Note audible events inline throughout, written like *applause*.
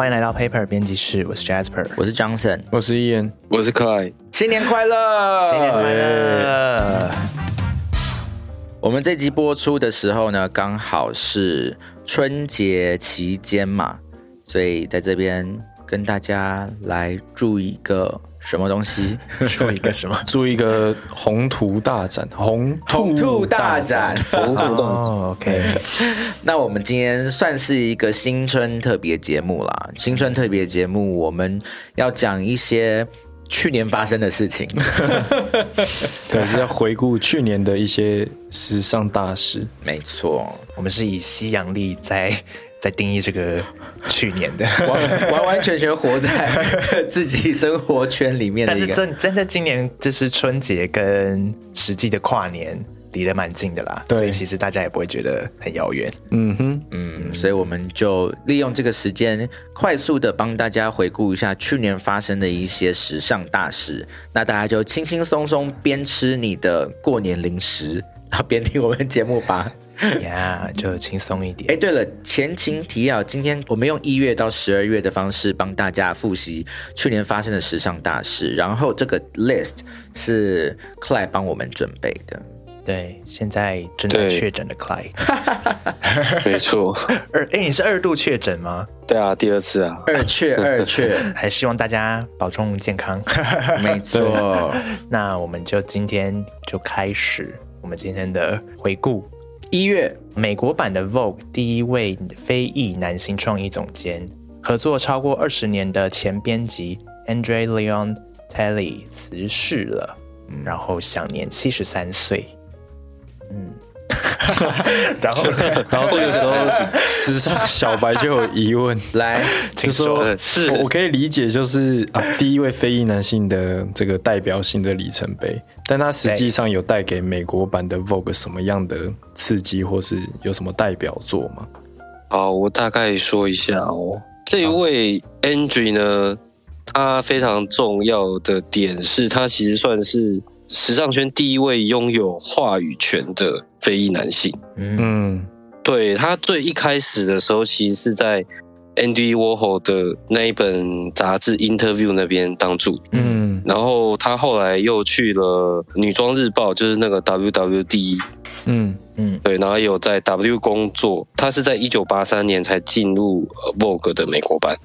欢迎来到 Paper 编辑室，我是 Jasper，我是 Johnson，我是 Ian，，我是 Clay，新年快乐！新年快乐！我们这集播出的时候呢，刚好是春节期间嘛，所以在这边跟大家来祝一个什么东西？祝一个什么？*laughs* 祝一个宏图大展，宏宏图大展，宏图大哦，OK。那我们今天算是一个新春特别节目啦。新春特别节目，我们要讲一些去年发生的事情。*laughs* 对，是要回顾去年的一些时尚大事。没错，我们是以西洋历在在定义这个 *laughs* 去年的，完完完全全活在自己生活圈里面的但是。真真的今年就是春节跟实际的跨年离得蛮近的啦，所以其实大家也不会觉得很遥远。嗯哼，嗯，所以我们就利用这个时间，快速的帮大家回顾一下去年发生的一些时尚大事。那大家就轻轻松松边吃你的过年零食，然后边听我们节目吧。*laughs* 呀，就轻松一点哎，点。对了，前情提要，今天我们用一月到十二月的方式帮大家复习去年发生的时尚大事，然后这个 list 是 Clay 帮我们准备的。对，现在正在对确诊的 Clay，没错，*laughs* 二哎，你是二度确诊吗？对啊，第二次啊，二确二确，*laughs* 还希望大家保重健康。没错。那我们就今天就开始我们今天的回顾。一月美国版的 Vogue 第一位非裔男性创意总监，合作超过二十年的前编辑 Andre Leon Talley 辞世了，然后享年七十三岁。嗯，然后 *laughs* 然后这个时候，时尚小白就有疑问，*laughs* 来，就说。呃是。我我可以理解，就是啊，第一位非裔男性的这个代表性的里程碑，但他实际上有带给美国版的 Vogue 什么样的刺激，或是有什么代表作吗？好，我大概说一下哦。这位 Andrew 呢，他非常重要的点是他其实算是时尚圈第一位拥有话语权的非裔男性。嗯嗯对他最一开始的时候，其实是在 Andy Warhol 的那一本杂志 Interview 那边当助理。嗯。然后他后来又去了女装日报，就是那个 WWD，嗯。嗯。对，然后有在 W 工作。他是在一九八三年才进入呃 Vogue 的美国版，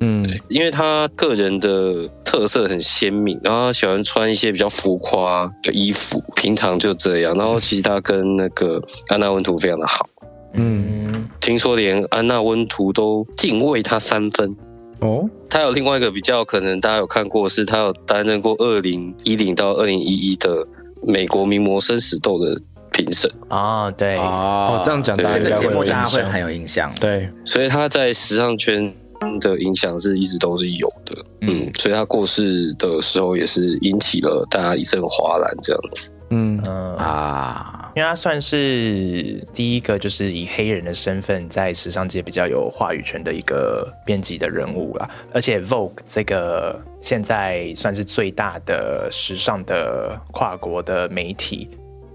嗯。因为他个人的特色很鲜明，然后他喜欢穿一些比较浮夸的衣服，平常就这样。然后其实他跟那个安娜温图非常的好，嗯。嗯听说连安娜温图都敬畏他三分。哦？他有另外一个比较可能大家有看过，是他有担任过二零一零到二零一一的美国名模生死斗的评审，哦，对，哦哦这样讲大家这个节目大家会很有印象。对，所以他在时尚圈的影响是一直都是有的。嗯，所以他过世的时候也是引起了大家一阵哗然，这样子。嗯。嗯。啊，因为他算是第一个，就是以黑人的身份在时尚界比较有话语权的一个编辑的人物啦。而且 Vogue 这个现在算是最大的时尚的跨国的媒体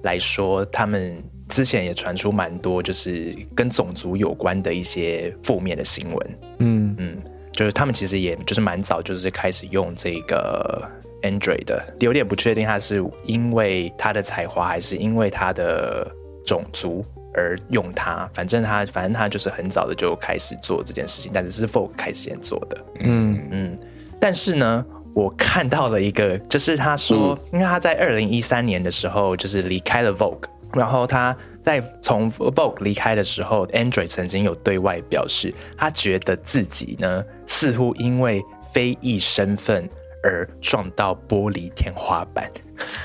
来说，他们之前也传出蛮多就是跟种族有关的一些负面的新闻。嗯嗯，就是他们其实也就是蛮早就是开始用这个 Android 的，有点不确定他是因为他的才华还是因为他的种族而用它。反正他反正他就是很早的就开始做这件事情，但是是 Vogue 开始先做的。嗯嗯，但是呢，我看到了一个，就是他说，因为他在二零一三年的时候就是离开了 Vogue，然后他在从 Vogue 离开的时候，Android 曾经有对外表示，他觉得自己呢似乎因为非裔身份而撞到玻璃天花板。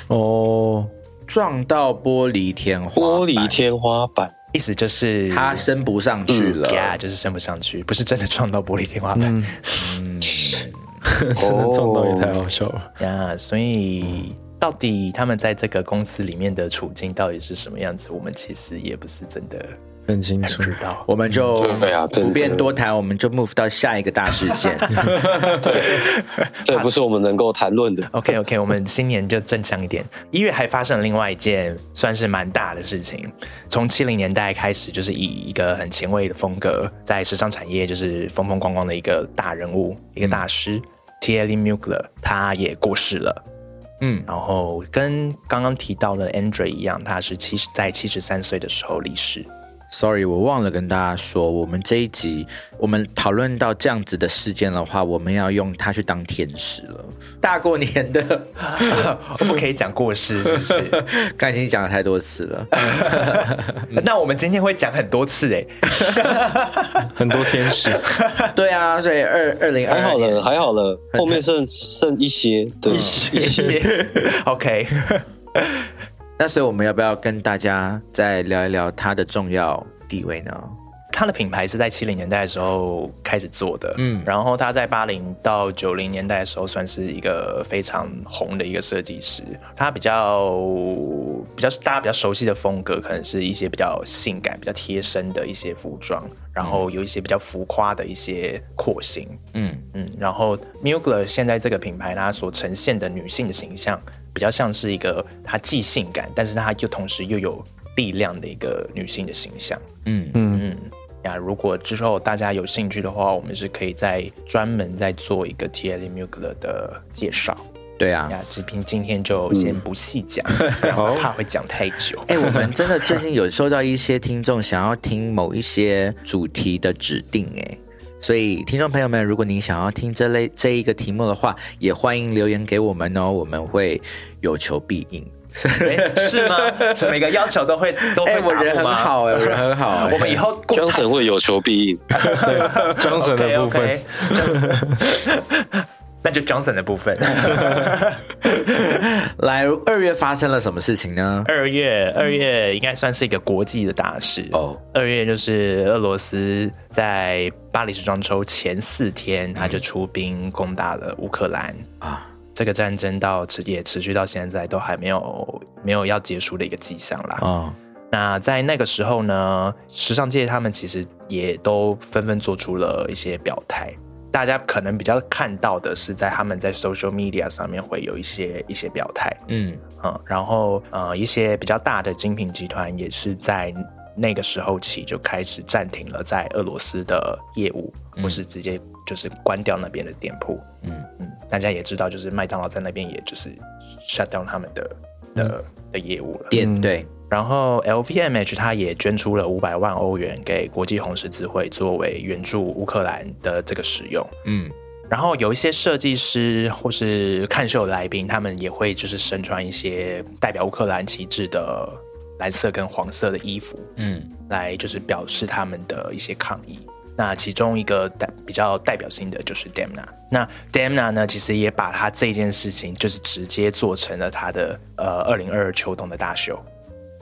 哦撞到玻璃天花板玻璃，天花板，意思就是他升不上去了。呀就是升不上去，不是真的撞到玻璃天花板。嗯，嗯，*laughs* 真的撞到也太好笑了。呀所以到底他们在这个公司里面的处境到底是什么样子，我们其实也不是真的很清楚。知道。我们就对啊不便多谈，我们就 move 到下一个大事件。*laughs* 对这不是我们能够谈论的。OK OK，我们新年就正向一点。一月还发生了另外一件算是蛮大的事情，从七零年代开始，就是以一个很前卫的风格，在时尚产业就是风风光光的一个大人物，一个大师 t e l i Mugler，他也过世了。嗯，然后跟刚刚提到的 Andre 一样，他是七十在七十三岁的时候离世。Sorry，我忘了跟大家说，我们这一集我们讨论到这样子的事件的话，我们要用它去当天使了。大过年的，*laughs* 不可以讲过世，是不是？刚才已经讲了太多次了。*laughs* 那我们今天会讲很多次哎。*laughs* 很多天使，对啊，所以二二零二还好了，还好了，后面剩剩一些，对，一些 OK，那所以我们要不要跟大家再聊一聊它的重要地位呢？它的品牌是在七零年代的时候开始做的，嗯嗯，然后他在八零到九零年代的时候算是一个非常红的一个设计师。他比较比较大家比较熟悉的风格，可能是一些比较性感、比较贴身的一些服装，然后有一些比较浮夸的一些廓形，嗯嗯，然后 Mugler 现在这个品牌，它所呈现的女性的形象，比较像是一个她既性感，但是她又同时又有力量的一个女性的形象。嗯嗯，嗯，呀，如果之后大家有兴趣的话，我们是可以再专门再做一个 T L Mugler 的介绍。对啊。呀，志平今天就先不细讲，*laughs* 不然后怕会讲太久。哎、我们真的最近有收到一些听众想要听某一些主题的指定，哎，所以听众朋友们，如果您想要听这类这一个题目的话，也欢迎留言给我们哦，我们会有求必应。哎是吗？*laughs* 是每个要求都会都会哎、我人很好哎、我人很好、欸我们以后江神会有求必应。*laughs* 对，Johnson 的部分 *laughs* 那就 Johnson 的部分。*laughs* 来二月发生了什么事情呢？二月，二月应该算是一个国际的大事哦。二月就是俄罗斯在巴黎时装周前四天，他就出兵攻打了乌克兰。啊，这个战争到持也持续到现在都还没有没有要结束的一个迹象啦。哦，那在那个时候呢，时尚界他们其实也都纷纷做出了一些表态。大家可能比较看到的是，在他们在 social media 上面会有一些一些表态，嗯。嗯，然后呃，一些比较大的精品集团也是在那个时候起就开始暂停了在俄罗斯的业务，或是直接就是关掉那边的店铺。嗯。嗯，大家也知道，就是麦当劳在那边也就是 shut down 他们的的、的业务了。店对，然后 LVMH 它也捐出了五百万欧元给国际红十字会作为援助乌克兰的这个使用。嗯然后有一些设计师或是看秀的来宾，他们也会就是身穿一些代表乌克兰旗帜的蓝色跟黄色的衣服，嗯来就是表示他们的一些抗议。那其中一个代比较代表性的就是 Demna。那 Demna 呢，其实也把他这件事情就是直接做成了他的呃二零二二秋冬的大秀。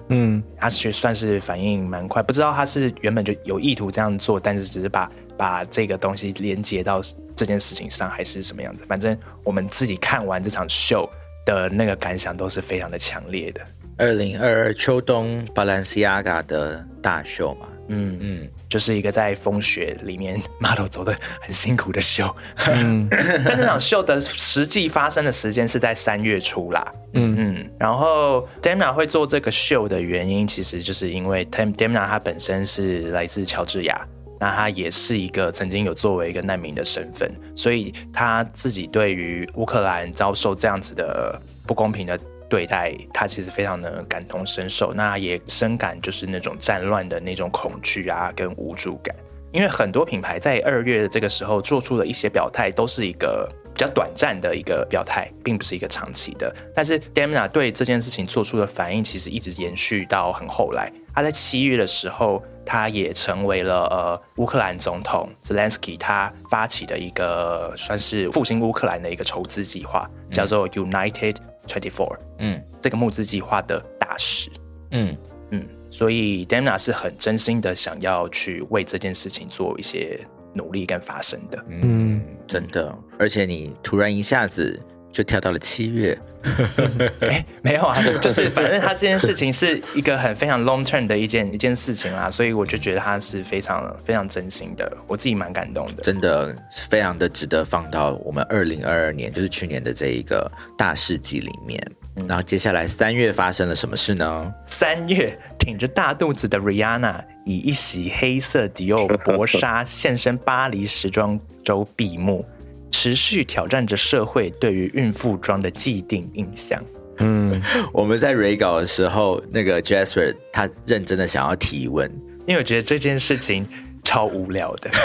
嗯，他是算是反应蛮快，不知道他是原本就有意图这样做，但是只是把把这个东西连接到这件事情上，还是什么样子。反正我们自己看完这场秀的那个感想都是非常的强烈的。二零二二秋冬 Balenciaga 的大秀嘛，嗯，嗯就是一个在风雪里面 model 走的很辛苦的秀。嗯 *laughs* 但这场秀的实际发生的时间是在三月初啦。嗯嗯，然后 Demna 会做这个秀的原因，其实就是因为 Dem Demna 他本身是来自乔治亚，那他也是一个曾经有作为一个难民的身份，所以他自己对于乌克兰遭受这样子的不公平的对待，他其实非常的感同身受，那也深感就是那种战乱的那种恐惧啊跟无助感。因为很多品牌在二月的这个时候做出了一些表态，都是一个比较短暂的一个表态，并不是一个长期的。但是 Damna 对这件事情做出的反应，其实一直延续到很后来。他在七月的时候，他也成为了呃乌克兰总统 Zelensky 他发起的一个算是复兴乌克兰的一个筹资计划，叫做 United Twenty Four。嗯这个募资计划的大使。嗯嗯，所以 Demna 是很真心的想要去为这件事情做一些努力跟发声的。嗯，嗯真的，而且你突然一下子就跳到了七月。*laughs* 哎，没有啊，就是反正他这件事情是一个很非常 long term 的一件一件事情啦，所以我就觉得他是非常非常真心的，我自己蛮感动的。真的非常的值得放到我们二零二二年，就是去年的这一个大事记里面。然后接下来三月发生了什么事呢？三月，挺着大肚子的 Rihanna 以一袭黑色迪奥薄纱现身巴黎时装周闭幕，持续挑战着社会对于孕妇装的既定印象。嗯，*laughs* 我们在 re 稿的时候，那个 Jasper 他认真的想要提问，因为我觉得这件事情超无聊的。*laughs*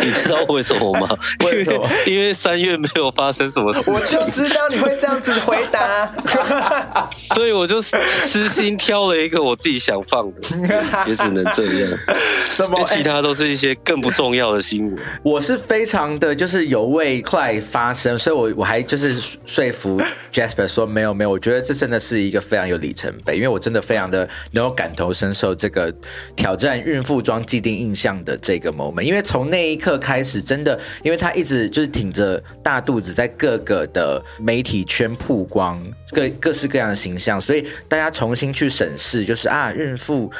你知道为什么吗？*laughs* 为什么因为三月没有发生什么事我就知道你会这样子回答。*laughs* 所以我就私心挑了一个我自己想放的，也只能这样。什么？其他都是一些更不重要的新闻。我是非常的就是有为 Clyde 发生，所以我我还就是说服 Jasper 说没有没有，我觉得这真的是一个非常有里程碑，因为我真的非常的能够感同身受这个挑战孕妇装既定印象的这个 moment，因为从那一刻开始，真的因为他一直就是挺着大肚子在各个的媒体圈曝光各各式各样的形象，所以大家重新去审视，就是啊孕妇。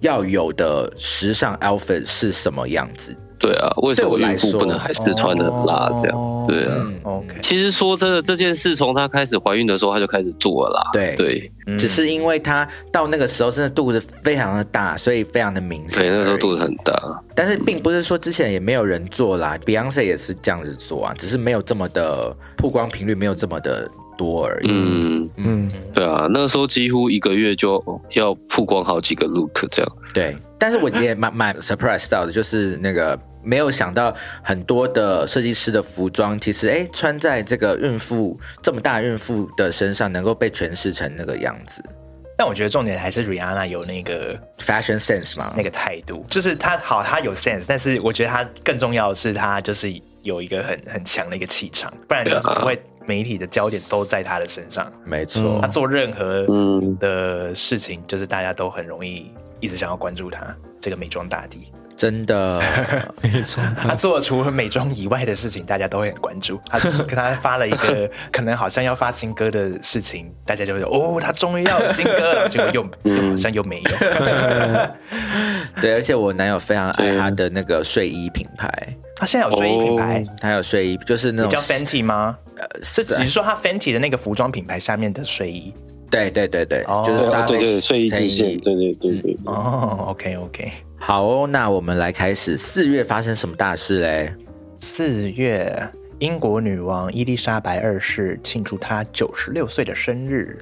要有的时尚 outfit 是什么样子？对啊，为什么孕妇不能还是穿的很辣这样？对啊。嗯，OK，其实说真的，这件事从她开始怀孕的时候，她就开始做了啦。对对只是因为她到那个时候真的肚子非常的大，所以非常的明显。对，那时候肚子很大。但是并不是说之前也没有人做啦，Beyonce 也是这样子做啊，只是没有这么的曝光频率没有这么的多而已。嗯，嗯，对啊，那时候几乎一个月就要曝光好几个 look 这样。对，但是我也蛮蛮 surprise 到的，就是那个没有想到很多的设计师的服装，其实哎穿在这个孕妇这么大孕妇的身上，能够被诠释成那个样子但我觉得重点还是 Rihanna 有那个，fashion sense 嘛。那个态度，就是她好，她有 sense，但是我觉得她更重要的是她就是有一个很很强的一个气场，不然就是不会媒体的焦点都在她的身上。没错，她做任何嗯的事情，就是大家都很容易一直想要关注她这个美妆大帝。真的，*laughs* 没错，他做除了美妆以外的事情，大家都会很关注。他就是跟他发了一个 *laughs* 可能好像要发新歌的事情，大家就会说哦，他终于要有新歌了，结果又又 *laughs* 好像又没有。对，而且我男友非常爱他的那个睡衣品牌，他现在有睡衣品牌，他有睡衣，就是那种叫 Fenty 吗？呃是只是说他 Fenty 的那个服装品牌下面的睡衣对对对对，哦就是对啊，对对，睡衣极衬限，衣对对对对对。哦。OK OK，好哦，那我们来开始四月发生什么大事嘞？四月，英国女王伊丽莎白二世庆祝她九十六岁的生日，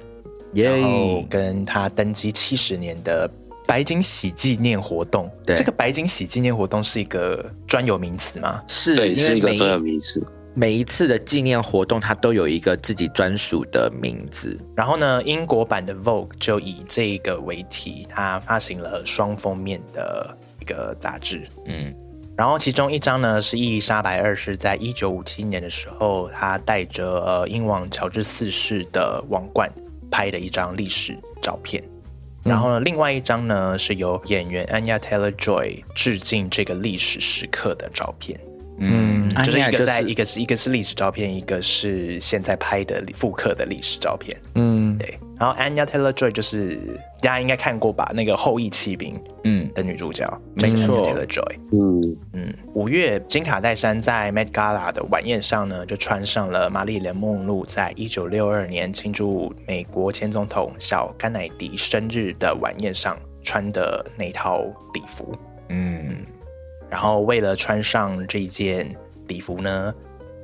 耶、然后跟她登基七十年的白金禧纪念活动。对这个白金禧纪念活动是一个专有名词吗？是是一个专有名词。每一次的纪念活动，它都有一个自己专属的名字。然后呢，英国版的 Vogue 就以这个为题，它发行了双封面的一个杂志。嗯，然后其中一张呢是伊丽莎白二世在一九五七年的时候，她带着呃英王乔治四世的王冠拍的一张历史照片。然后呢，另外一张呢是由演员 Anya Taylor Joy 致敬这个历史时刻的照片，嗯，就是一个在一个是一个是历史照片，一个是现在拍的复刻的历史照片。嗯，对，然后 Anya Taylor Joy 就是大家应该看过吧，那个《后羿骑兵》嗯的女主角，没错 Taylor Joy。嗯，嗯，五月，金卡戴珊在 Met Gala 的晚宴上呢，就穿上了玛丽莲梦露在一九六二年庆祝美国前总统小甘乃迪生日的晚宴上穿的那套礼服。嗯，然后为了穿上这件礼服呢，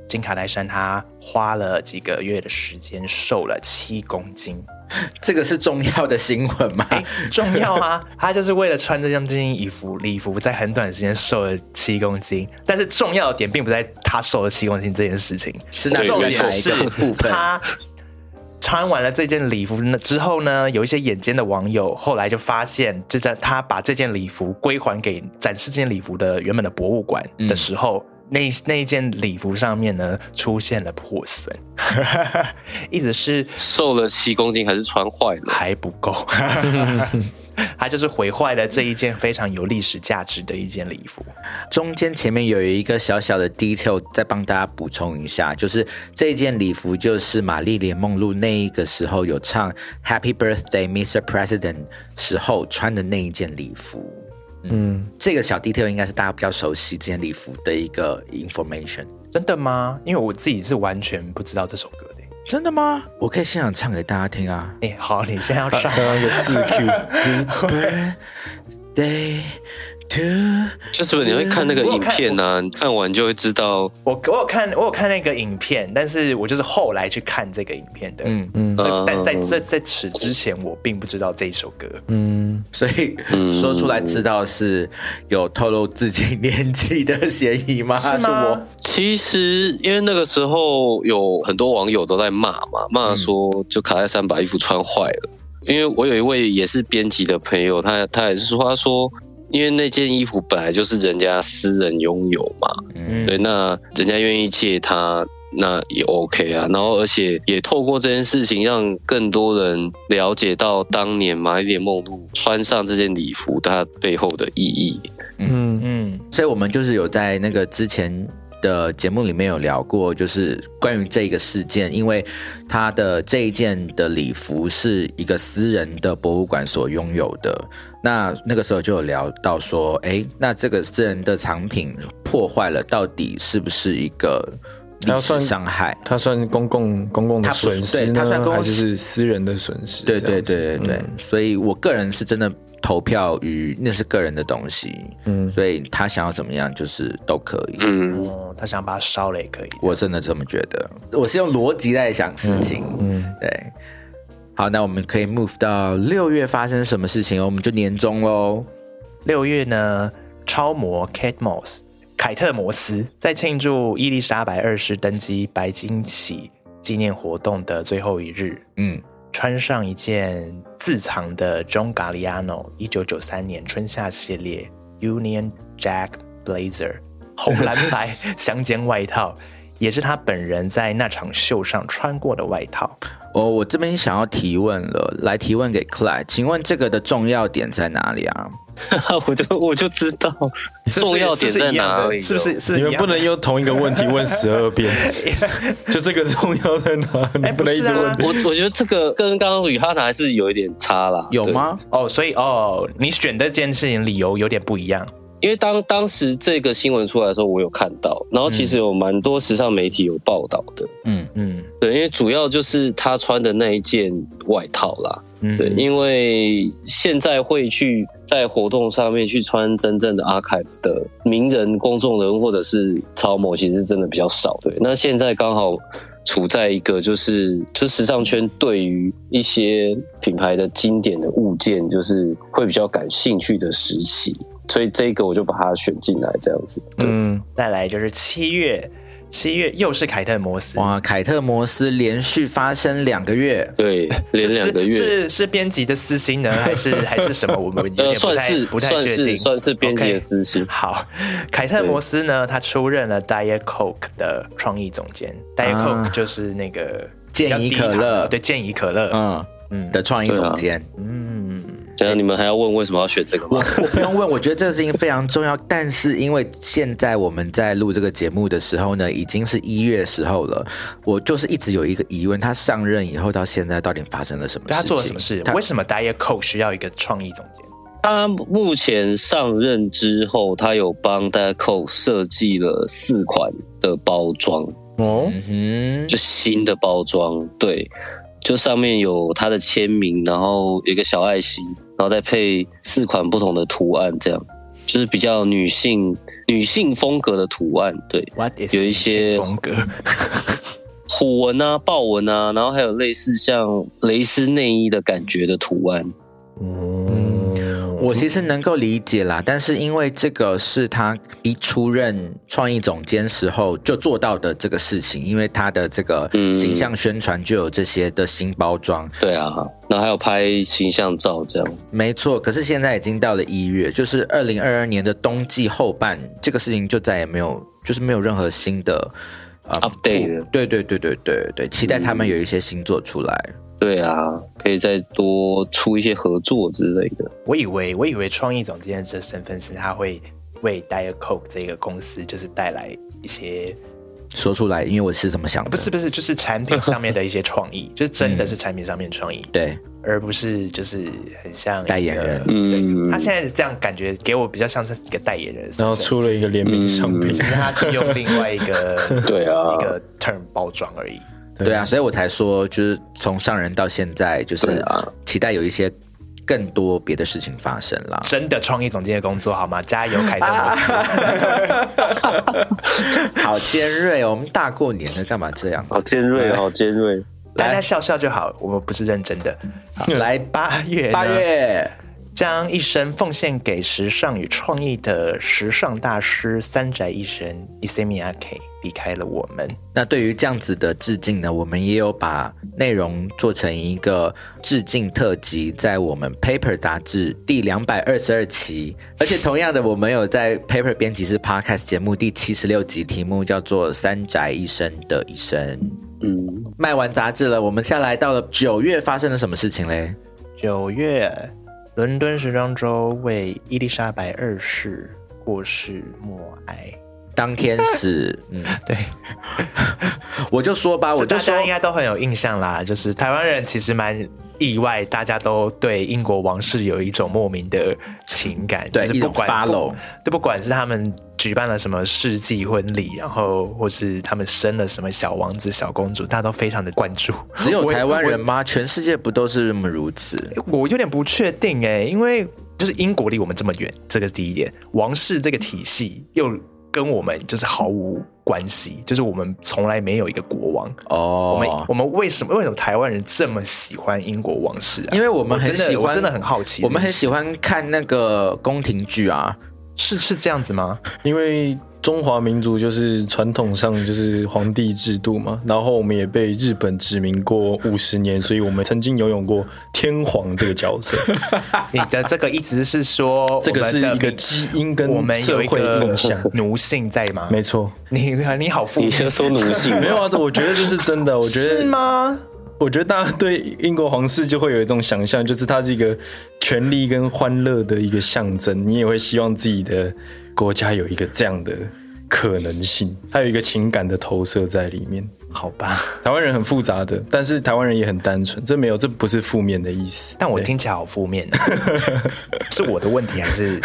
金卡戴珊她花了几个月的时间，瘦了七公斤。*laughs* 这个是重要的新闻吗？哎，重要啊！*laughs* 她就是为了穿这件这件衣服礼服，在很短的时间瘦了七公斤。但是重要的点并不在她瘦了七公斤这件事情，是哪重点是个部分？她穿完了这件礼服呢之后呢，有一些眼尖的网友后来就发现，这在他把这件礼服归还给展示这件礼服的原本的博物馆的时候，那那一件礼服上面呢出现了破损，*laughs* 一直是瘦了七公斤还是穿坏了？还不够，它就是毁坏了这一件非常有历史价值的一件礼服。中间前面有一个小小的 detail，再帮大家补充一下，就是这件礼服就是玛丽莲梦露那一个时候有唱 Happy Birthday Mr. President 时候穿的那一件礼服。嗯，这个小 detail 应该是大家比较熟悉这件礼服的一个 information。真的吗？因为我自己是完全不知道这首歌的。真的吗？我可以现场唱给大家听啊。哎、好，你现在要唱 *laughs* 刚刚一个字 *laughs* Q，Birthday 就是不你会看那个影片呢、你看完就会知道，我我有看我有看那个影片，但是我就是后来去看这个影片的。嗯嗯，嗯但在在在此之前，我并不知道这一首歌。嗯，所以说出来知道是有透露自己年纪的嫌疑吗？是吗我其实因为那个时候有很多网友都在骂嘛，骂说就卡戴珊把衣服穿坏了。因为我有一位也是编辑的朋友，他他也是说，他说因为那件衣服本来就是人家私人拥有嘛，嗯，对，那人家愿意借他，那也 OK 啊。然后，而且也透过这件事情，让更多人了解到当年玛丽莲梦露穿上这件礼服它背后的意义。嗯嗯，所以我们就是有在那个之前的节目里面有聊过，就是关于这个事件，因为他的这一件的礼服是一个私人的博物馆所拥有的。那那个时候就有聊到说，哎，那这个私人的藏品破坏了，到底是不是一个历史伤害？它算公共公共损失对它算呢，公还是是私人的损失？对对对对对，嗯所以我个人是真的投票于那是个人的东西，嗯所以他想要怎么样就是都可以。嗯，哦，他想把它烧了也可以。我真的这么觉得，我是用逻辑在想事情。嗯，对，好，那我们可以 move 到六月发生什么事情哦？我们就年终喽。六月呢，超模 Kate Moss 凯特摩斯在庆祝伊丽莎白二世登基白金禧纪念活动的最后一日，嗯，穿上一件自藏的 John Galliano 一九九三年春夏系列 Union Jack Blazer 红蓝白 *laughs* 相间外套，也是他本人在那场秀上穿过的外套。哦，我这边想要提问了，来提问给 Clyde，请问这个的重要点在哪里啊？*laughs* 我就我就知道 *laughs* 重要点在哪里，是不是？是你们不能用用同一个问题问十二遍，*laughs* 就这个重要在哪？你哎不能一直问。我我觉得这个跟刚刚与哈娜还是有一点差啦。有吗？哦，所以哦，你选的这件事情理由有点不一样。因为当当时这个新闻出来的时候，我有看到，然后其实有蛮多时尚媒体有报道的。嗯嗯对，因为主要就是他穿的那一件外套啦。嗯，对，因为现在会去在活动上面去穿真正的 archive 的名人、公众人物或者是超模，其实真的比较少。对，那现在刚好处在一个就是就时尚圈对于一些品牌的经典的物件，就是会比较感兴趣的时期，所以这个我就把它选进来这样子。嗯，再来就是七月，七月又是凯特摩斯，哇，凯特摩斯连续发生两个月，对，连是两个月。是是编辑的私心呢，还是还是什么？我们有点呃，不算是太不太算确定。是算是编辑的私心。好，凯特摩斯呢，他出任了 Diet Coke 的创意总监。Diet 啊 Coke 就是那个健怡可乐对，健怡可乐。嗯嗯的创意总监。嗯，这样你们还要问为什么要选这个吗？我不用问，我觉得这个事情非常重要。但是因为现在我们在录这个节目的时候呢，已经是一月时候了，我就是一直有一个疑问：他上任以后到现在到底发生了什么事情？他做了什么事？为什么 Diet Coke 需要一个创意总监？他目前上任之后，他有帮 c o 设计了四款的包装，哦，嗯，就新的包装，对，就上面有他的签名，然后有一个小爱心，然后再配四款不同的图案，这样就是比较女性女性风格的图案，对，What is 有一些新风格？*laughs* 虎纹啊、豹纹啊，然后还有类似像蕾丝内衣的感觉的图案，嗯，我其实能够理解啦，但是因为这个是他一出任创意总监时候就做到的这个事情，因为他的这个嗯形象宣传就有这些的新包装，对啊，然后还有拍形象照这样。没错。可是现在已经到了一月，就是二零二二年的冬季后半，这个事情就再也没有就是没有任何新的呃 Update 的对对对对对对，期待他们有一些新作出来。对啊，可以再多出一些合作之类的。我以为我以为创意总监这身份是他会为 Diet Coke 这个公司就是带来一些说出来，因为我是这么想的。不是不是就是产品上面的一些创意，*laughs* 就是真的是产品上面创意，对，而不是就是很像代言人对，嗯他现在这样感觉给我比较像是一个代言人然后出了一个联名商品只，是他是用另外一个 *laughs* 对啊一个 term 包装而已。对啊，所以我才说，就是从上任到现在，就是啊期待有一些更多别的事情发生了。真的创意总监的工作好吗？加油，凯特！*laughs* *laughs* 好尖锐哦，我们大过年的干嘛这样？好尖锐，好尖锐。大家笑笑就好，我们不是认真的。好来八月呢八月，将一生奉献给时尚与创意的时尚大师三宅一生 Isemi Ake 离开了我们。那对于这样子的致敬呢，我们也有把内容做成一个致敬特辑，在我们 Paper 杂志第两百二十二期，而且同样的，我们有在 Paper 编辑室 Podcast 节目第七十六集，题目叫做《三宅一生的一生》。嗯，卖完杂志了，我们下来到了九月，发生了什么事情嘞？九月，伦敦时装周为伊丽莎白二世过世默哀。当天是，*laughs* 嗯，对，*laughs* 我就说吧，我就说家应该都很有印象啦。就是台湾人其实蛮意外，大家都对英国王室有一种莫名的情感，对就是不管对，不管是他们举办了什么世纪婚礼，然后或是他们生了什么小王子、小公主，大家都非常的关注。只有台湾人吗？全世界不都是这么如此？我我有点不确定哎，因为就是英国离我们这么远，这个第一点。王室这个体系又跟我们就是毫无关系，就是我们从来没有一个国王哦。我们哦，我们为什么为什么台湾人这么喜欢英国王室啊？因为我们很喜欢，我真的很好奇，我们很喜，欢看那个宫廷剧啊。是是这样子吗？因为中华民族就是传统上就是皇帝制度嘛，然后我们也被日本殖民过五十年，所以我们曾经拥有过天皇这个角色，*laughs* 你的这个意思是说，这个是一个基因跟我们有社会一个印象。奴性在吗？没错，你 *laughs* 你好你先，说奴性 *laughs* 没有啊，这我觉得这是真的。我觉得是，吗？我觉得大家对英国皇室就会有一种想象，就是它是一个权力跟欢乐的一个象征。你也会希望自己的国家有一个这样的可能性，它有一个情感的投射在里面。好吧，台湾人很复杂的，但是台湾人也很单纯，这没有，这不是负面的意思。但我听起来好负面、啊，*laughs* 是我的问题还是？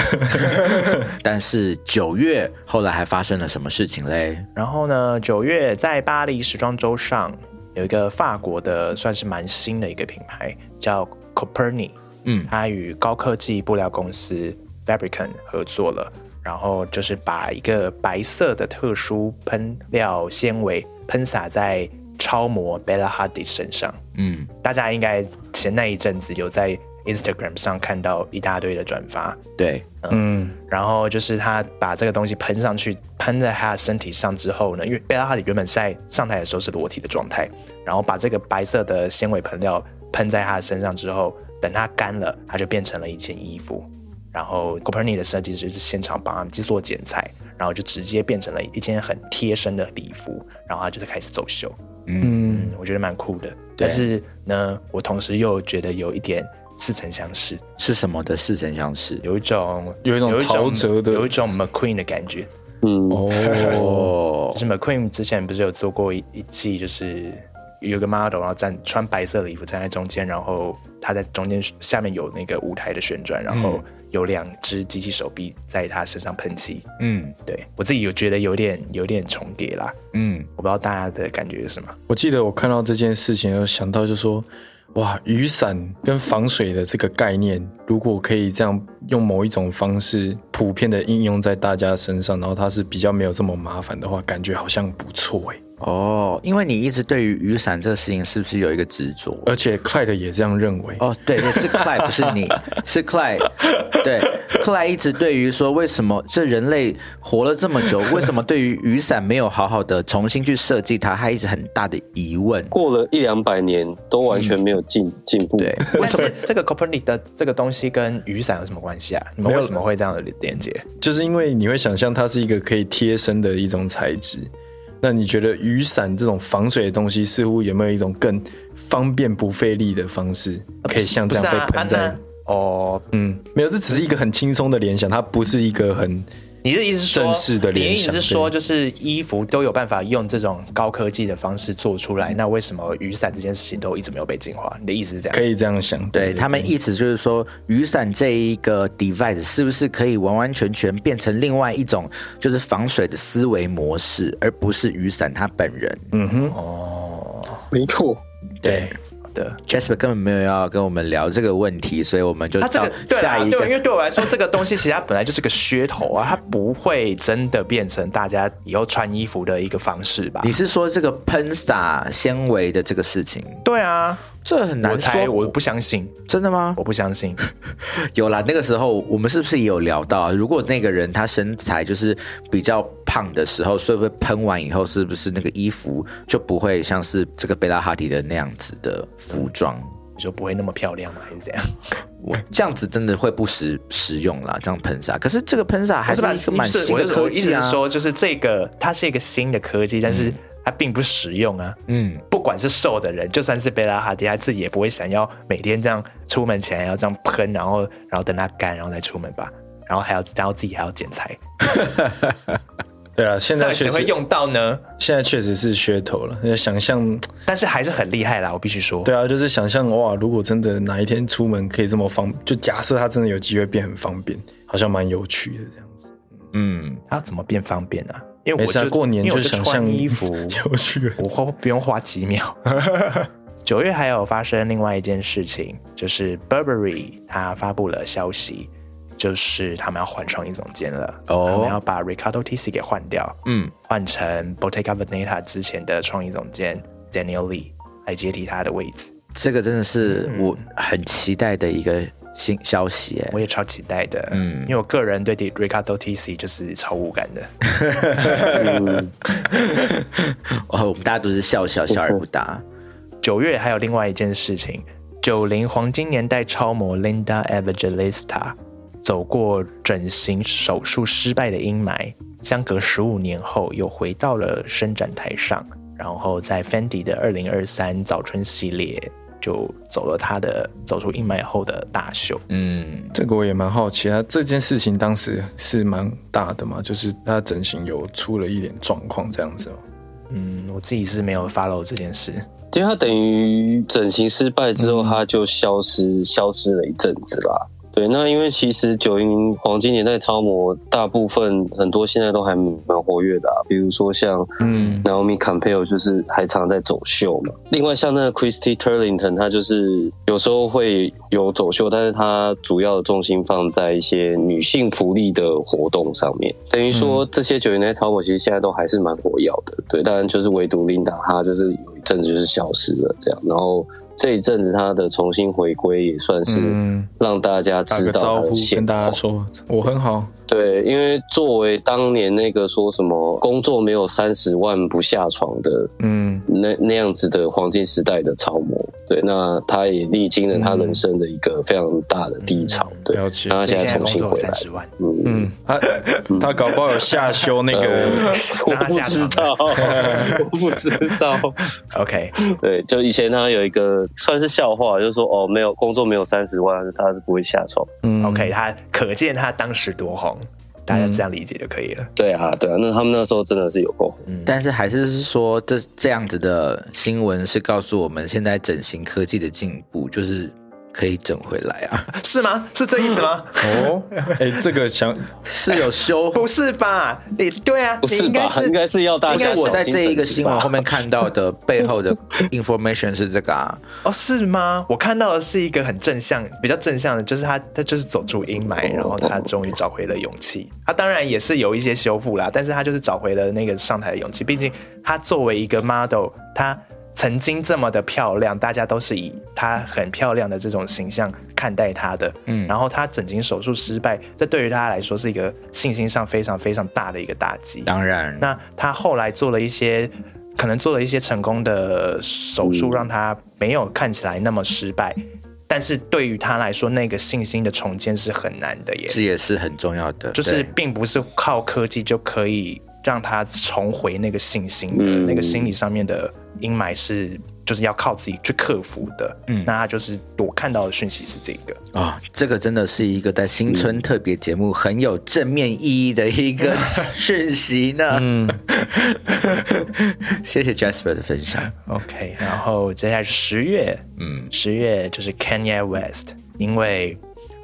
*laughs* 但是九月后来还发生了什么事情嘞？然后呢，九月在巴黎时装周上有一个法国的算是蛮新的一个品牌叫 Coperni，嗯，它与高科技布料公司 Fabricant 合作了，然后就是把一个白色的特殊喷料纤维喷洒在超模 Bella Hadid 身上。嗯，大家应该前那一阵子有在 Instagram 上看到一大堆的转发，对，嗯，然后就是他把这个东西喷上去，喷在他的身体上之后呢，因为贝拉哈里原本在上台的时候是裸体的状态，然后把这个白色的纤维喷料喷在他的身上之后，等它干了，它就变成了一件衣服。然后 Coperni 的设计师就现场帮他们制作剪裁，然后就直接变成了一件很贴身的礼服，然后他就是开始走秀。嗯，嗯，我觉得蛮酷的。但是呢，我同时又觉得有一点似曾相识，是什么的似曾相识？有一种有一种陶喆的有一种 McQueen 的感觉。嗯，哦，是 McQueen 之前不是有做过一一季，就是有个 model，然后站穿白色的衣服站在中间，然后他在中间下面有那个舞台的旋转，然后有两只机器手臂在他身上喷漆。嗯对我自己有觉得有点有点重叠啦，嗯，我不知道大家的感觉是什么。我记得我看到这件事情，有想到就说，哇，雨伞跟防水的这个概念，如果可以这样用某一种方式普遍的应用在大家身上，然后它是比较没有这么麻烦的话，感觉好像不错哎。哦，因为你一直对于雨伞这个事情是不是有一个执着？而且 Clyde 也这样认为。哦，对对，是 Clyde，不是你，*laughs* 是 Clyde。对，Clyde 一直对于说，为什么这人类活了这么久，为什么对于雨伞没有好好的重新去设计它，他一直很大的疑问。过了一两百年都完全没有进进步。对，*laughs* 为什么这个 Copernic 的这个东西跟雨伞有什么关系啊？你们为什么会这样的连接？就是因为你会想象它是一个可以贴身的一种材质。那你觉得雨伞这种防水的东西，似乎有没有一种更方便不费力的方式，可以像这样被喷在？哦，嗯，没有，这只是一个很轻松的联想，它不是一个很。你的意思是说，正式的联想你的意思是说，就是衣服都有办法用这种高科技的方式做出来，那为什么雨伞这件事情都一直没有被进化？你的意思是这样？可以这样想，对他们意思就是说，雨伞这一个 device 是不是可以完完全全变成另外一种就是防水的思维模式，而不是雨伞它本人？嗯哼，哦，没错，对。的 Jasper 根本没有要跟我们聊这个问题，所以我们就他这个对啊。对，因为对我来说，这个东西其实它本来就是个噱头啊，它不会真的变成大家以后穿衣服的一个方式吧？你是说这个喷洒纤维的这个事情？对啊，这很难我猜，说。我不相信，真的吗？我不相信。*laughs* 有啦，那个时候我们是不是也有聊到，如果那个人他身材就是比较胖的时候，会不会喷完以后，是不是那个衣服就不会像是这个贝拉哈迪的那样子的服装？你说不会那么漂亮吗？还是怎样？我这样子真的会不实实用啦，这样喷洒。可是这个喷洒还是蛮新的科技啊。我一直说，就是这个它是一个新的科技，但是它并不实用啊。嗯，不管是瘦的人，就算是贝拉哈迪，他自己也不会想要每天这样出门前要这样喷，然后然后等它干，然后再出门吧。然后还要，然后自己还要剪裁，*laughs* 对啊，现在谁会用到呢？现在确实是噱头了。要想象，但是还是很厉害啦，我必须说。对啊，就是想象哇，如果真的哪一天出门可以这么方，就假设它真的有机会变很方便，好像蛮有趣的这样子。嗯，它怎么变方便啊？因为我就过年就想象穿衣服，*laughs* 有趣。我花不用花几秒。*laughs* 九月还有发生另外一件事情，就是 Burberry 它发布了消息，就是他们要换创意总监了，哦。他们要把 Ricardo Tisci 给换掉，嗯，换成 Bottega Veneta 之前的创意总监 Daniel Lee 来接替他的位置。这个真的是我很期待的一个新消息哎我。也超期待的，嗯因为我个人对 Ricardo Tisci 就是超无感的。*laughs* 哦，我们大家都是笑笑笑而不答。九月还有另外一件事情，九零黄金年代超模 Linda Evangelista 走过整形手术失败的阴霾，相隔十五年后又回到了伸展台上，然后在 Fendi 的二零二三早春系列就走了他的走出阴霾后的大秀。嗯，这个我也蛮好奇，他这件事情当时是蛮大的嘛，就是他整形有出了一点状况这样子吗？嗯，我自己是没有 follow 这件事。因为他等于整形失败之后，他就消失消失了一阵子啦。对，那因为其实九零黄金年代超模大部分很多现在都还蛮活跃的啊，比如说像嗯 Naomi Campbell 就是还常在走秀嘛。另外像那个 Christy Turlington，她就是有时候会有走秀，但是她主要的重心放在一些女性福利的活动上面。等于说这些九零年代超模其实现在都还是蛮活跃的，对。当然就是唯独 Linda 她就是有一阵子就是消失了这样，然后。这一阵子他的重新回归也算是嗯让大家知道个招呼跟大家。说我很好，对，因为作为当年那个说什么工作没有三十万不下床的嗯。那那样子的黄金时代的超模，对，那他也历经了他人生的一个非常大的低潮，对，了解。然后他现在重新回来。嗯，嗯，他他搞不好有下修那个，*laughs* *laughs* 我不知道，我不知道，OK，对，就以前他有一个算是笑话，就是说哦，没有工作没有三十万，他是不会下床。嗯。OK，他可见他当时多红，大家这样理解就可以了。对啊，对啊，那他们那时候真的是有够红。嗯，但是还是是说这这样子的新闻是告诉我们，现在整形科技的进步，就是可以整回来啊？*laughs* 是吗？是这意思吗？*laughs* 哦，哎，这个想 *laughs* 是有修不是吧？你对啊，不是吧？应该是应该是要大家因为我在这一个新闻后面看到的背后的 information 是这个啊，哦，是吗？我看到的是一个很正向、比较正向的，就是他他就是走出阴霾，然后他终于找回了勇气。他当然也是有一些修复啦，但是他就是找回了那个上台的勇气。毕竟他作为一个 model，他曾经这么的漂亮，大家都是以她很漂亮的这种形象看待她的。嗯，然后她整形手术失败，这对于她来说是一个信心上非常非常大的一个打击。当然，那她后来做了一些，可能做了一些成功的手术，让她没有看起来那么失败。但是对于他来说，那个信心的重建是很难的耶，这也是很重要的，就是并不是靠科技就可以让他重回那个信心的、嗯那个心理上面的阴霾是。就是要靠自己去克服的，嗯，那他就是我看到的讯息是这个，啊、这个真的是一个在新春特别节目很有正面意义的一个 *laughs* 讯息呢。嗯，*laughs* 谢谢 Jasper 的分享。OK，然后接下来是十月，嗯，十月就是 Kanye West，因为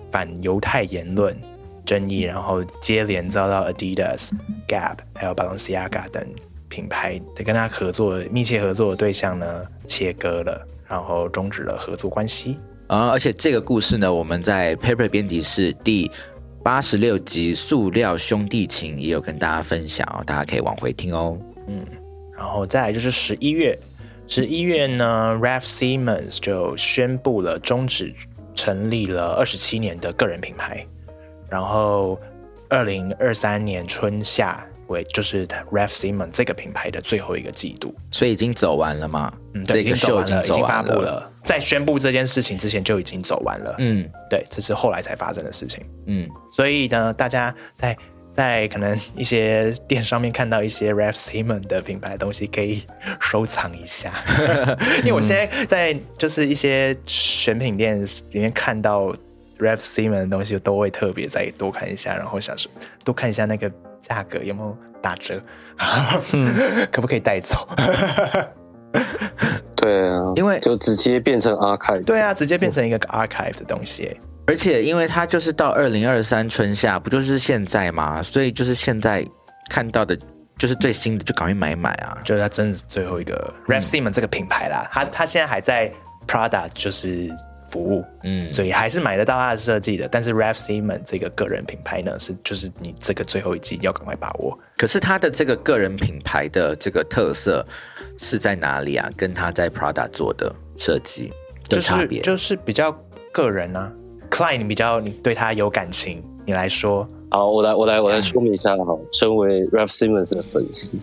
反犹太言论争议，然后接连遭到 Adidas、Gap 还有 Balenciaga 等品牌的跟他合作密切合作的对象呢切割了，然后终止了合作关系。啊、而且这个故事呢，我们在 Paper 编辑室第八十六集《塑料兄弟情》也有跟大家分享哦，大家可以往回听哦。嗯然后再来就是十一月，十一月呢，Ralph Simmons 就宣布了终止成立了二十七年的个人品牌，然后二零二三年春夏为就是 Ralph Simmons 这个品牌的最后一个季度，所以已经走完了嘛？嗯，对，已经走完了，已经发布了，在宣布这件事情之前就已经走完了，嗯。对，这是后来才发生的事情。嗯，所以呢，大家在在可能一些店上面看到一些 Ralph Simon 的品牌的东西，可以收藏一下。*laughs* 因为我现在在就是一些选品店里面看到 Ralph Simon 的东西，都会特别再多看一下，然后想说多看一下那个价格有没有打折，*laughs* 可不可以带走？*laughs* 对啊，因为就直接变成 archive。对啊，直接变成一个 archive 的东西。而且因为它就是到二零二三春夏，不就是现在吗？所以就是现在看到的，就是最新的，就赶快买一买啊！就是它真的是最后一个 Ralph Simon 这个品牌啦，它它现在还在 Prada 就是服务，嗯所以还是买得到他的设计的。但是 Ralph Simon 这个个人品牌呢，是就是你这个最后一季要赶快把握。可是他的这个个人品牌的这个特色是在哪里啊？跟他在 Prada 做的设计的差别？就是比较个人啊，Klein 你比较你对他有感情，你来说，好，我来我来我来说明一下哈，身为 Ralph Simmons 的粉丝，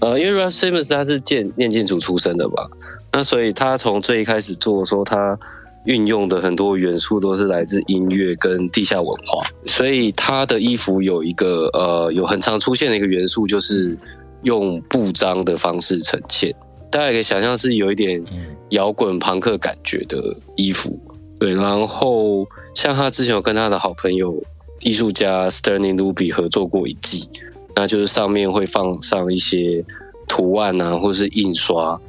呃，因为 Ralph Simmons 他是建念建筑出身的吧，那所以他从最一开始做的时候，他运用的很多元素都是来自音乐跟地下文化，所以他的衣服有一个呃有很常出现的一个元素，就是用布章的方式呈现，大家也可以想象是有一点摇滚朋克感觉的衣服。对，然后像他之前有跟他的好朋友艺术家 Sterling Ruby 合作过一季，那就是上面会放上一些图案啊，或是印刷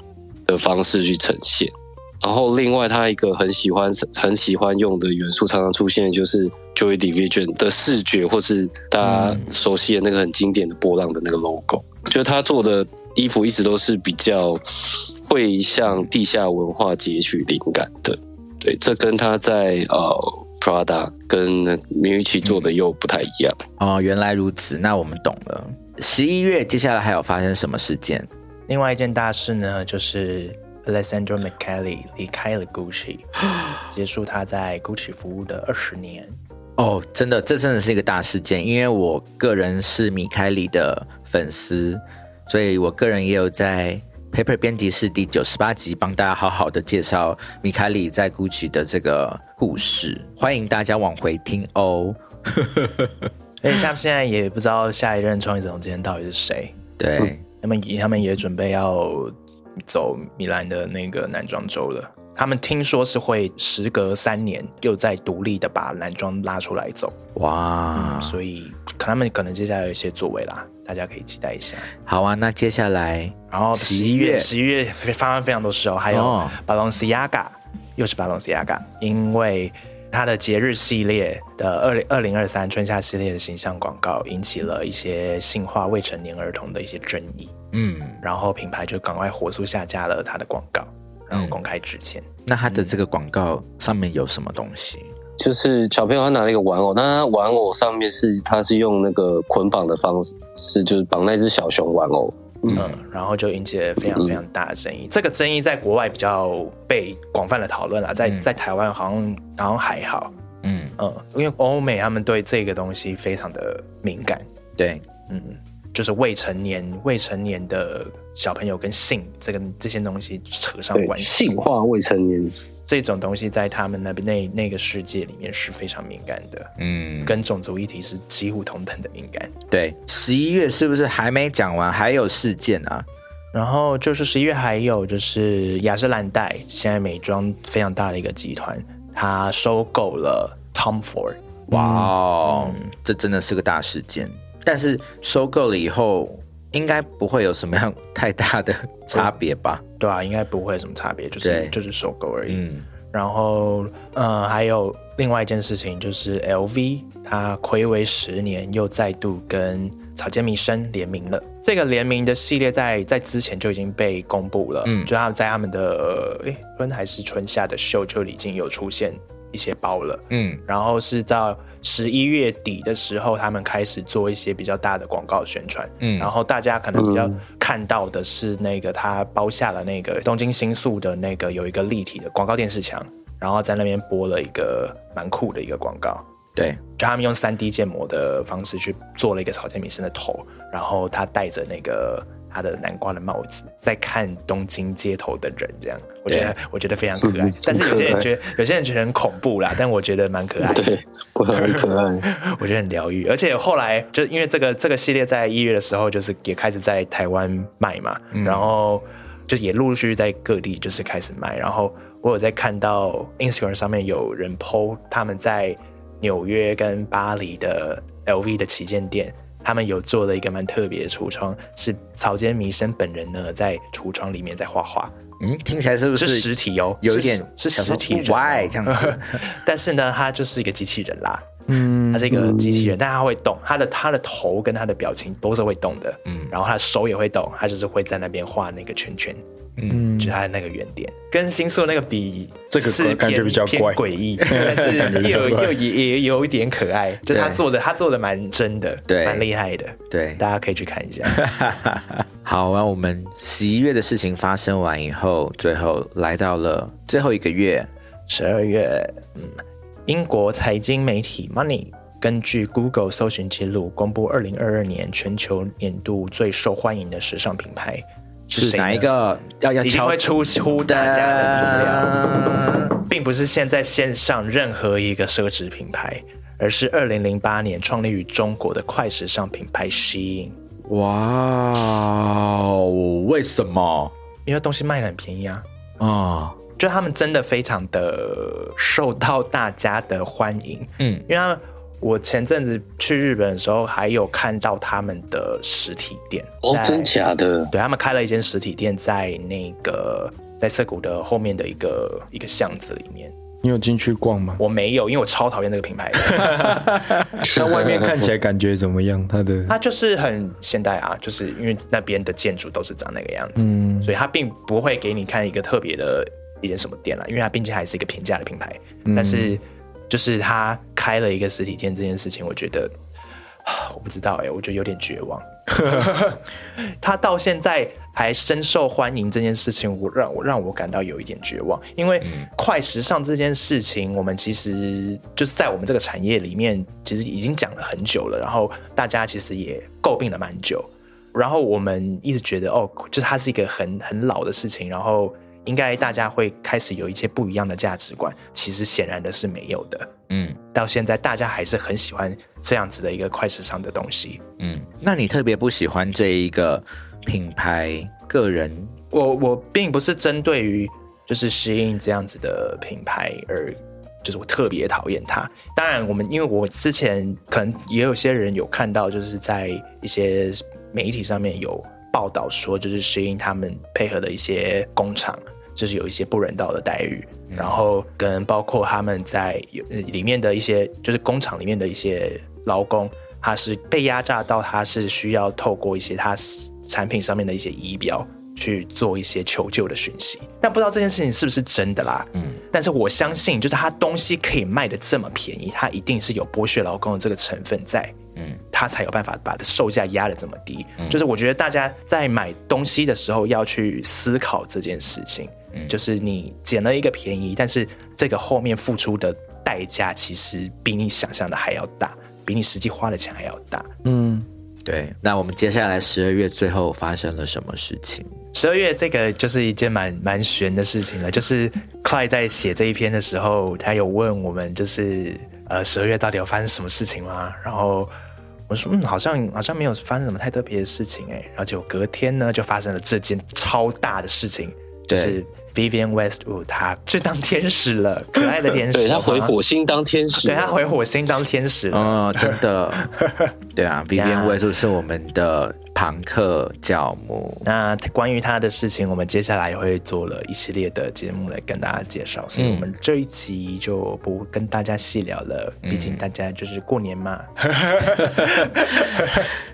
的方式去呈现。然后另外他一个很喜欢很喜欢用的元素，常常出现的就是 Joy Division 的视觉，或是大家熟悉的那个很经典的波浪的那个 logo。就是他做的衣服一直都是比较会向地下文化截取灵感的。对，这跟他在呃 Prada 跟 Miucci 做的又不太一样。哦，原来如此，那我们懂了。十一月接下来还有发生什么事件？另外一件大事呢，就是 Alessandro McCallie 离开了 Gucci，*gasps* 结束他在 Gucci 服务的二十年。哦，真的，这真的是一个大事件，因为我个人是米开里的粉丝，所以我个人也有在 Paper 编辑室第九十八集帮大家好好的介绍米开里在 GUCCI 的这个故事，欢迎大家往回听哦。而 *laughs* 且像现在也不知道下一任创意总监到底是谁，对，他们他们也准备要走米兰的那个男装周了。他们听说是会时隔三年又再独立的把男装拉出来走，哇，所以可他们可能接下来有一些作为啦，大家可以期待一下。好啊，那接下来然后十一月月十一月发生非常多事哦，还有哦 Balenciaga 又是 Balenciaga，因为它的节日系列的二零二零二三春夏系列的形象广告引起了一些性化未成年儿童的一些争议，嗯，然后品牌就赶快火速下架了它的广告，然后公开致歉。那它的这个广告上面有什么东西？就是小朋友他拿了一个玩偶，那他玩偶上面是他是用那个捆绑的方式，就是绑那只小熊玩偶。嗯，然后就引起了非常非常大的争议。这个争议在国外比较被广泛的讨论了，在在台湾好像好像还好。嗯嗯，因为欧美他们对这个东西非常的敏感。对，嗯，就是未成年未成年的小朋友跟性这个这些东西扯上，关系，性化未成年，这种东西在他们那边那那个世界里面是非常敏感的，嗯，跟种族议题是几乎同等的敏感。对，十一月是不是还没讲完？还有事件啊？然后就是十一月还有就是雅诗兰黛，现在美妆非常大的一个集团，它收购了 Tom Ford。哇哦，嗯这真的是个大事件。但是收购了以后，应该不会有什么样太大的差别吧？*laughs* 对啊，应该不会有什么差别，就是就是收购而已。嗯然后，呃，还有另外一件事情就是 LV，它暌违十年又再度跟草间弥生联名了。这个联名的系列在在之前就已经被公布了，嗯就他们在他们的诶春还是春夏的秀就已经有出现一些包了。嗯然后是到十一月底的时候，他们开始做一些比较大的广告宣传。嗯然后大家可能比较嗯看到的是那个他包下了那个东京新宿的那个有一个立体的广告电视墙，然后在那边播了一个蛮酷的一个广告。对，就他们用三 D 建模的方式去做了一个草间弥生的头，然后他戴着那个他的南瓜的帽子，在看东京街头的人，这样我觉得我觉得非常可爱嗯。但是有些人觉得有些人觉得很恐怖啦，但我觉得蛮可爱的。对，不很可爱。*laughs* 我觉得很疗愈，而且后来就因为这个这个系列在一月的时候，就是也开始在台湾卖嘛，然后就也陆陆续续在各地就是开始卖，然后我有在看到 Instagram 上面有人 PO 他们在纽约跟巴黎的 LV 的旗舰店。他们有做了一个蛮特别的橱窗，是草间弥生本人呢在橱窗里面在画画，嗯，听起来是不是是实体哦，有一点是实体人、哦、why 这样子？*laughs* 但是呢，他就是一个机器人啦，嗯它是一个机器人，但它会动，它的它的头跟它的表情都是会动的，嗯。然后它的手也会动，它就是会在那边画那个圈圈，嗯。就是它的那个圆点，跟新宿那个比，这个是感觉比较怪。偏诡异，*laughs* 但是 *laughs* 又又也也有一点可爱，就是他做的他做的蛮真的，对。蛮厉害的，对，大家可以去看一下。*laughs* 好，那我们十一月的事情发生完以后，最后来到了最后一个月，十二月，嗯，英国财经媒体 Money 根据 Google 搜寻记录公布，二零二二年全球年度最受欢迎的时尚品牌是哪一？个？要要一定敲会出乎大家的意料，并不是现在线上任何一个奢侈品牌，而是二零零八年创立于中国的快时尚品牌 Shein。哇哦，为什么因为东西卖的很便宜啊，啊？就他们真的非常的受到大家的欢迎。嗯因为他们我前阵子去日本的时候，还有看到他们的实体店。哦真假的？对他们开了一间实体店，在那个在涩谷的后面的一个一个巷子里面。你有进去逛吗？我没有，因为我超讨厌这个品牌的。*laughs* 那外面看起来感觉怎么样？它的它就是很现代啊，就是因为那边的建筑都是长那个样子，嗯所以它并不会给你看一个特别的一间什么店了，因为它毕竟还是一个平价的品牌。但是就是它开了一个实体店这件事情，我觉得啊我不知道哎、我觉得有点绝望。*laughs* 它到现在还深受欢迎这件事情，我让我让我感到有一点绝望，因为快时尚这件事情，我们其实就是在我们这个产业里面，其实已经讲了很久了，然后大家其实也诟病了蛮久，然后我们一直觉得哦，就是它是一个很很老的事情，然后应该大家会开始有一些不一样的价值观，其实显然的是没有的。嗯到现在，大家还是很喜欢这样子的一个快时尚的东西。嗯，那你特别不喜欢这一个品牌个人？我我并不是针对于就是适应这样子的品牌而，就是我特别讨厌它。当然，我们因为我之前可能也有些人有看到，就是在一些媒体上面有报道说，就是适应他们配合的一些工厂，就是有一些不人道的待遇。然后跟包括他们在有呃里面的一些，就是工厂里面的一些劳工，他是被压榨到，他是需要透过一些他产品上面的一些仪表去做一些求救的讯息。但不知道这件事情是不是真的啦，嗯，但是我相信，就是他东西可以卖的这么便宜，他一定是有剥削劳工的这个成分在。嗯，他才有办法把售价压得这么低。就是我觉得大家在买东西的时候要去思考这件事情。嗯，就是你捡了一个便宜，但是这个后面付出的代价其实比你想象的还要大，比你实际花的钱还要大。嗯，对。那我们接下来十二月最后发生了什么事情？十二月这个就是一件蛮蛮悬的事情了。就是 Cly 在写这一篇的时候，他有问我们，就是呃十二月到底有发生什么事情吗？然后。我说嗯，好像好像没有发生什么太特别的事情哎，然后就隔天呢，就发生了这件超大的事情，就是 Vivian Westwood 她去当天使了，可爱的天使，对他回火星当天使，对他回火星当天使了，哦，真的，*laughs* 对啊，Vivian Westwood 是我们的。庞克教母，那关于他的事情，我们接下来也会做了一系列的节目来跟大家介绍，所以我们这一期就不跟大家细聊了，毕竟大家就是过年嘛。*laughs*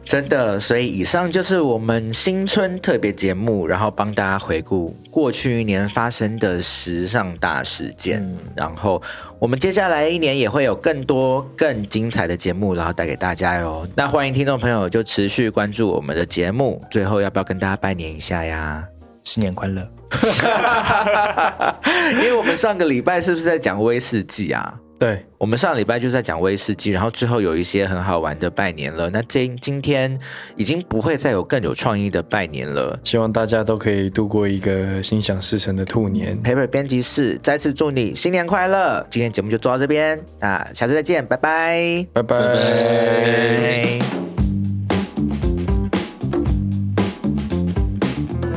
真的，所以以上就是我们新春特别节目，然后帮大家回顾过去一年发生的时尚大事件，然后我们接下来一年也会有更多更精彩的节目，然后带给大家哟。那欢迎听众朋友就持续关注我们。的节目最后要不要跟大家拜年一下呀？新年快乐！*laughs* 因为我们上个礼拜是不是在讲威士忌啊？对，我们上礼拜就在讲威士忌，然后最后有一些很好玩的拜年了。那今今天已经不会再有更有创意的拜年了。希望大家都可以度过一个心想事成的兔年。Paper 编辑室再次祝你新年快乐！今天节目就做到这边，那下次再见，拜拜，拜拜。